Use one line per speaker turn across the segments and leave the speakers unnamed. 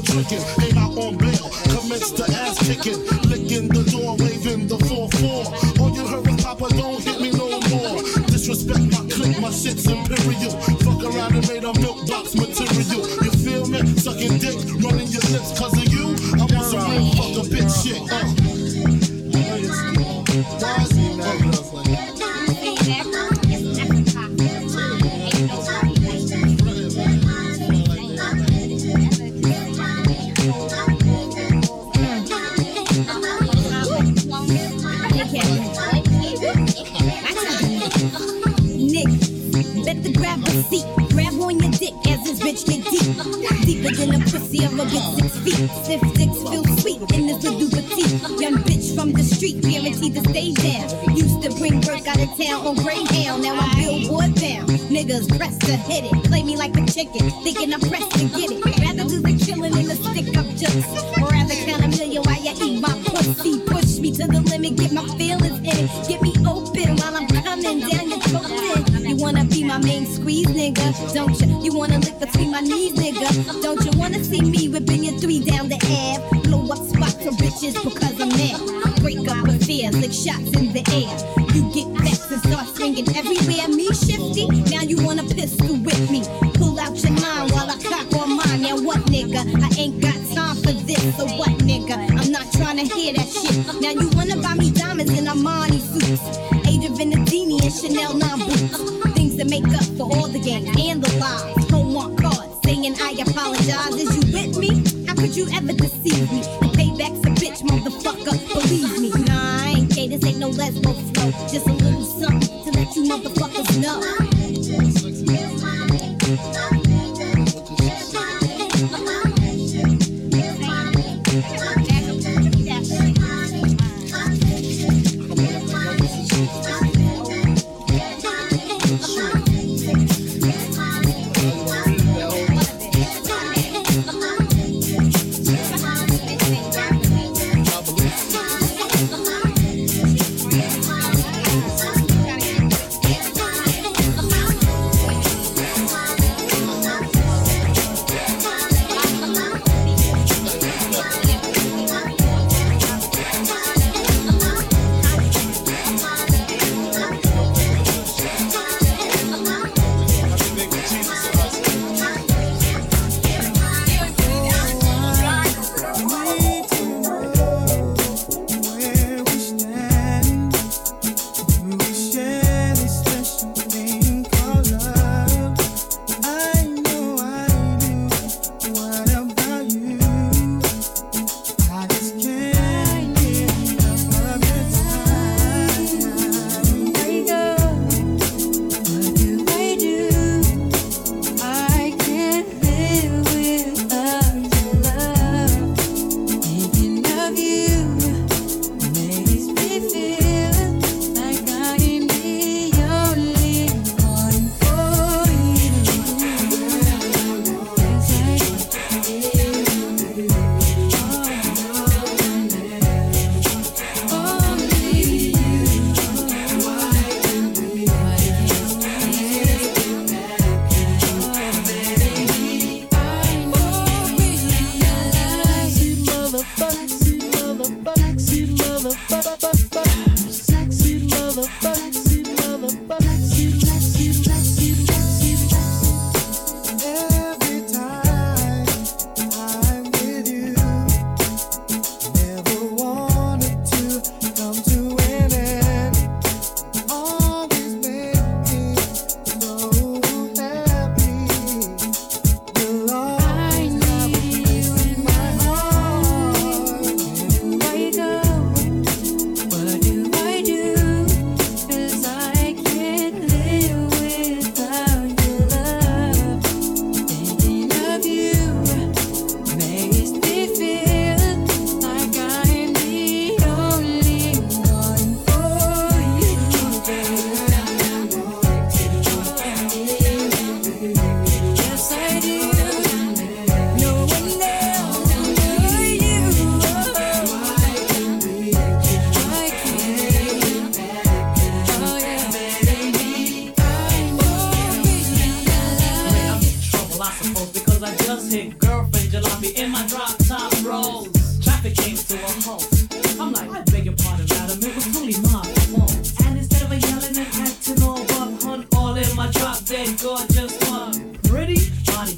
For tricking. Ain't out on bail, commence to ass kicking.
Guaranteed to stay down. Used to bring work out of town on Greyhound. Now I'm billboard bound. Niggas pressed to hit it. Play me like a chicken, thinking I'm pressed to get it. Rather do the killing than the stick up jokes. Or rather count a million while you eat my pussy. Push me to the limit, get my feelings in it. Get me open while I'm coming down your throat. You wanna be my main squeeze, nigga? Don't you? You wanna and swinging everywhere. Me shifty, now you wanna pistol with me. Pull out your nine while I cock on mine. Now what, nigga? I ain't got time for this. So what, nigga? I'm not trying to hear that shit. Now you wanna buy me diamonds in Armani suits. Adrienne Vittadini and Chanel 9 boots. Things that make up for all the games and the lies. Hallmark cards saying I apologize. Is you with me? How could you ever deceive me? The payback's a bitch, motherfucker. Believe me. Nah, I ain't gay. This ain't no lesbo flow. Just a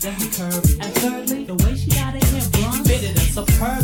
and curvy.
And
thirdly, the way she got it hair blonde fitted us superb.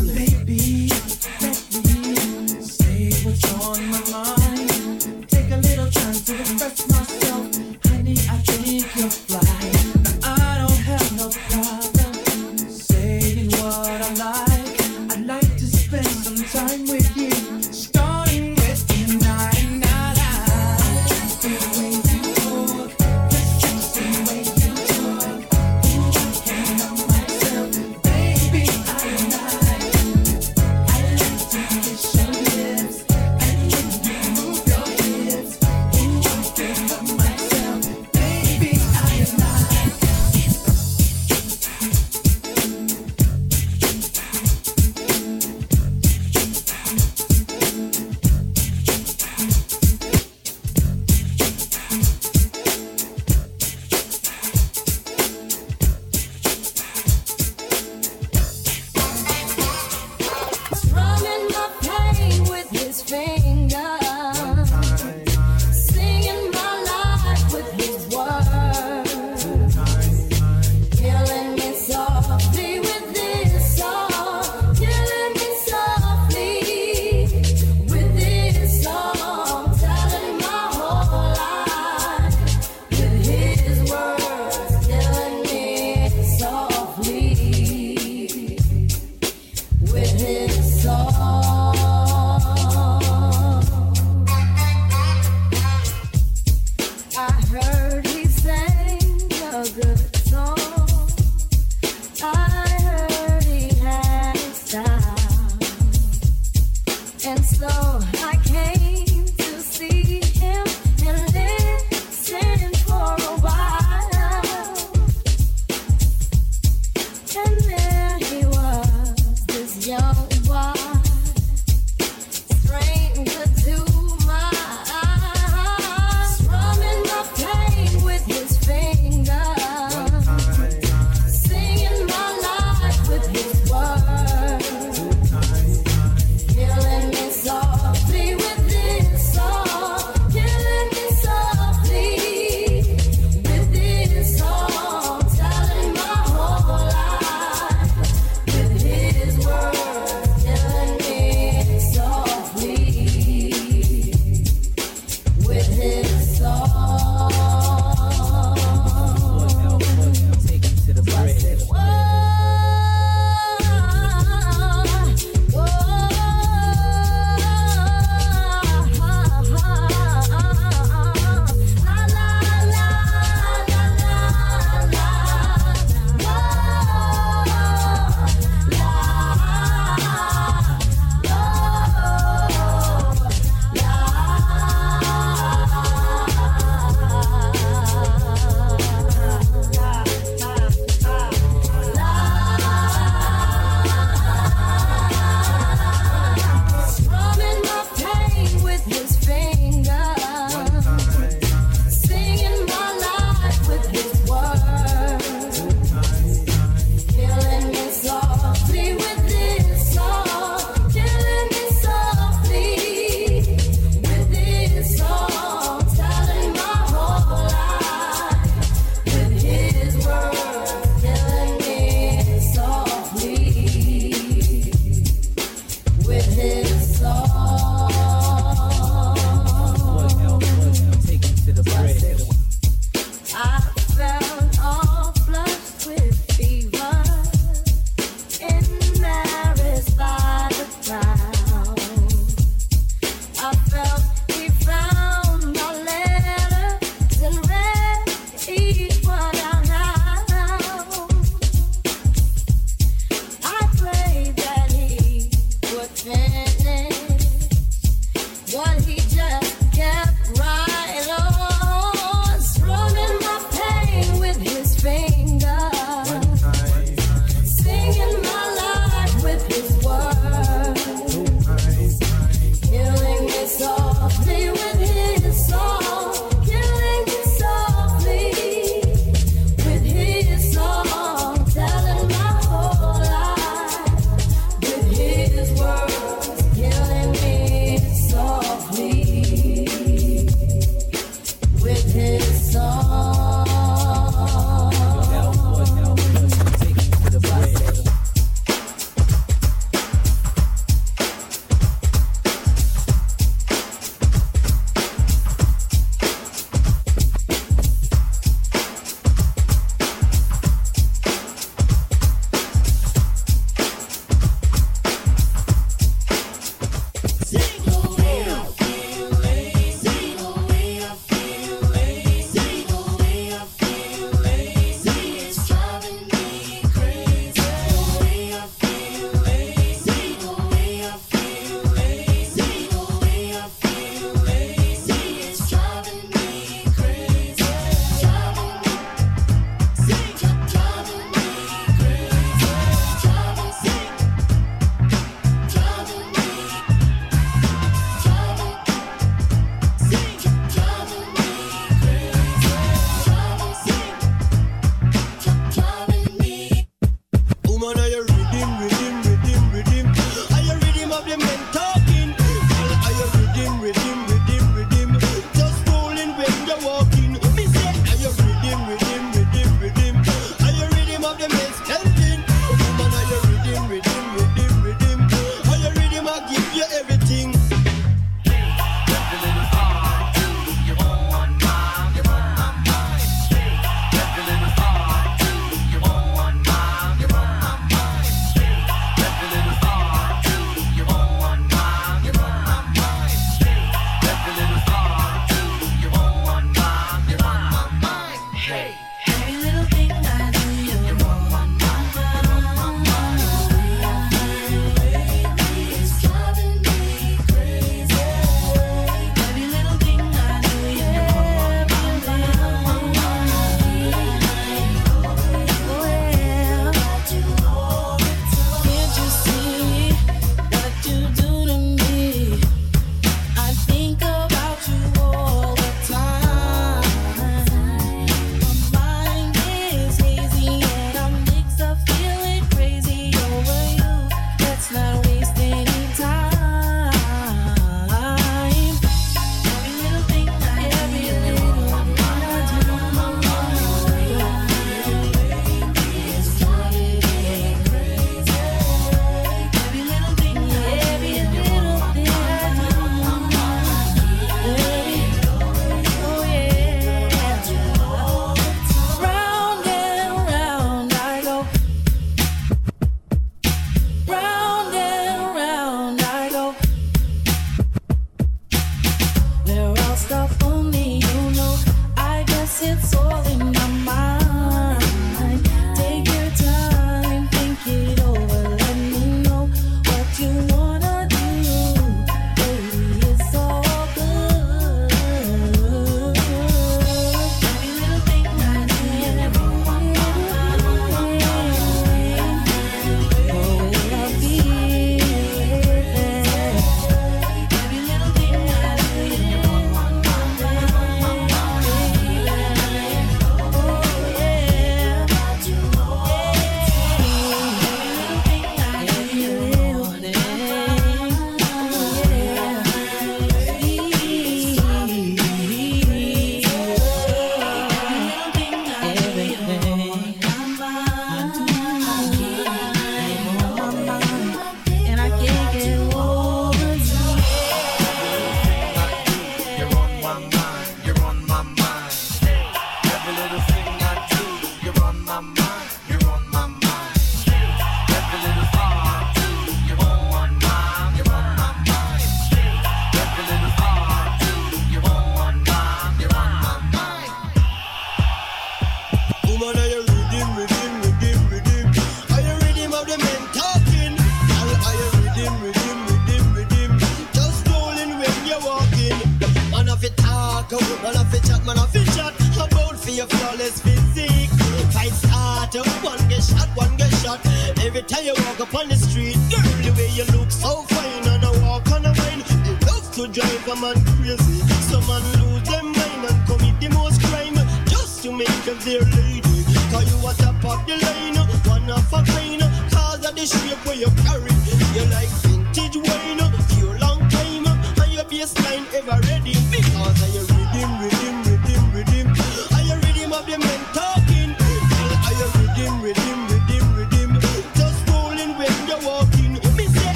One get shot. Every time you walk up on the street, girl, the way you look so fine and I walk on a wine. You love to drive a man crazy. Some man lose them mind and commit the most crime just to make them their lady. Cause you a top of the line, one of a kind. Cause of the shape where you carry. You like vintage wine, pure long time, and your baseline ever ready. Because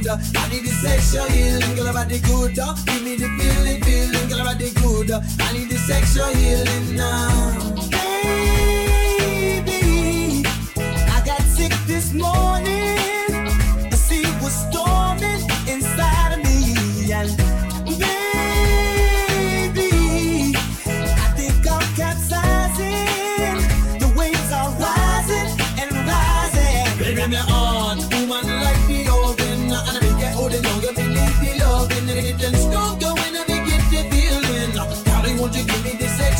good. I need the sexual healing, girl, about the good. Give me the feeling, feeling, girl, about the good. I need the sexual healing now. Baby,
I got sick this morning.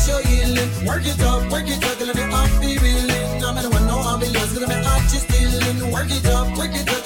show. Work it up, work it up, till I be off the reeling. I'm in the one, no ambulance, till I'm at. Work it up, work it up.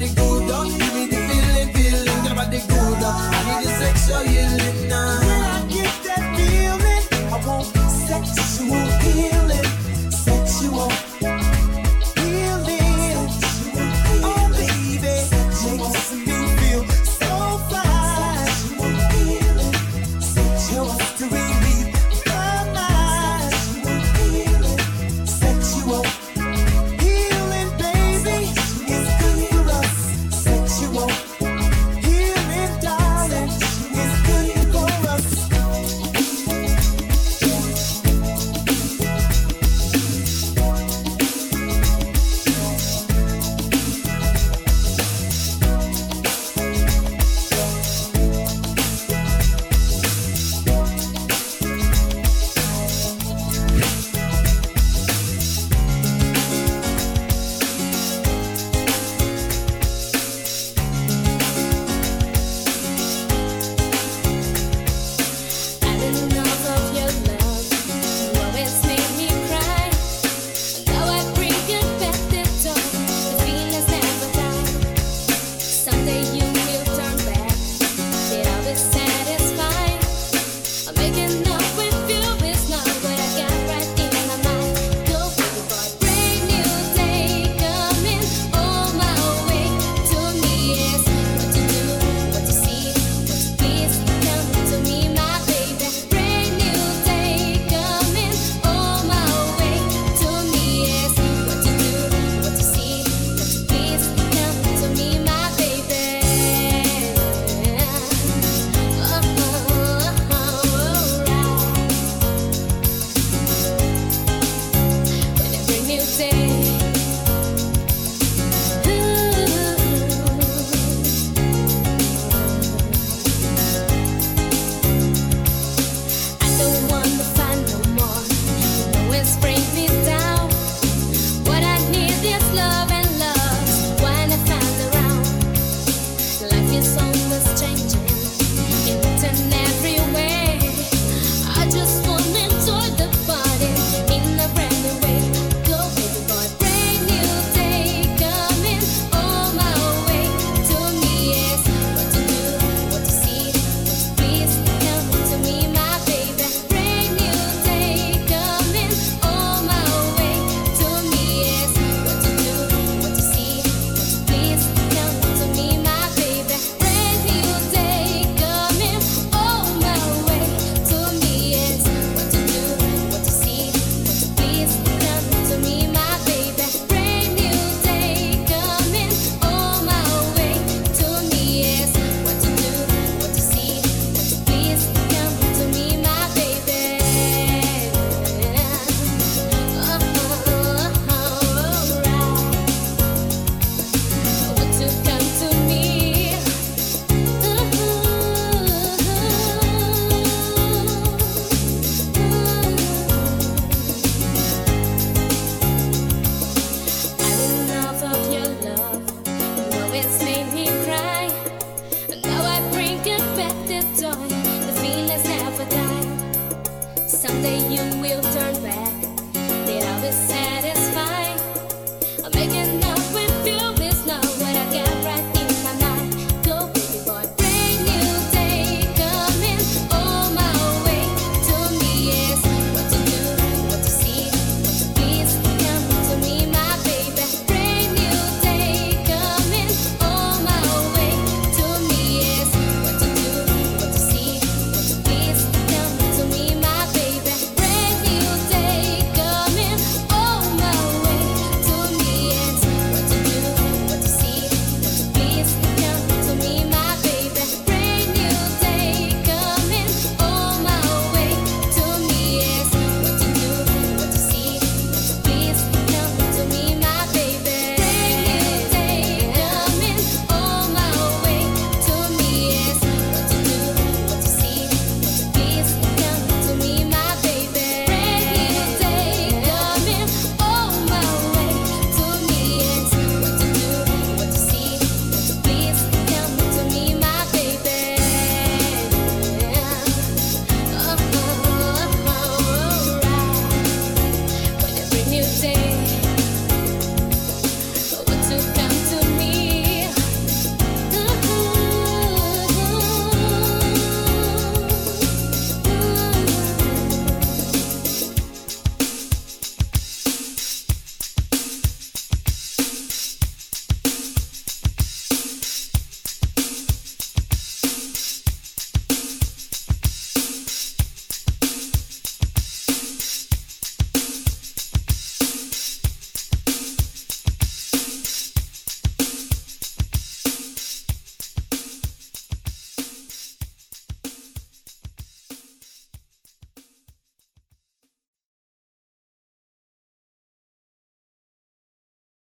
body good, give me the feeling, feeling. Your body good, I need the sexual healing.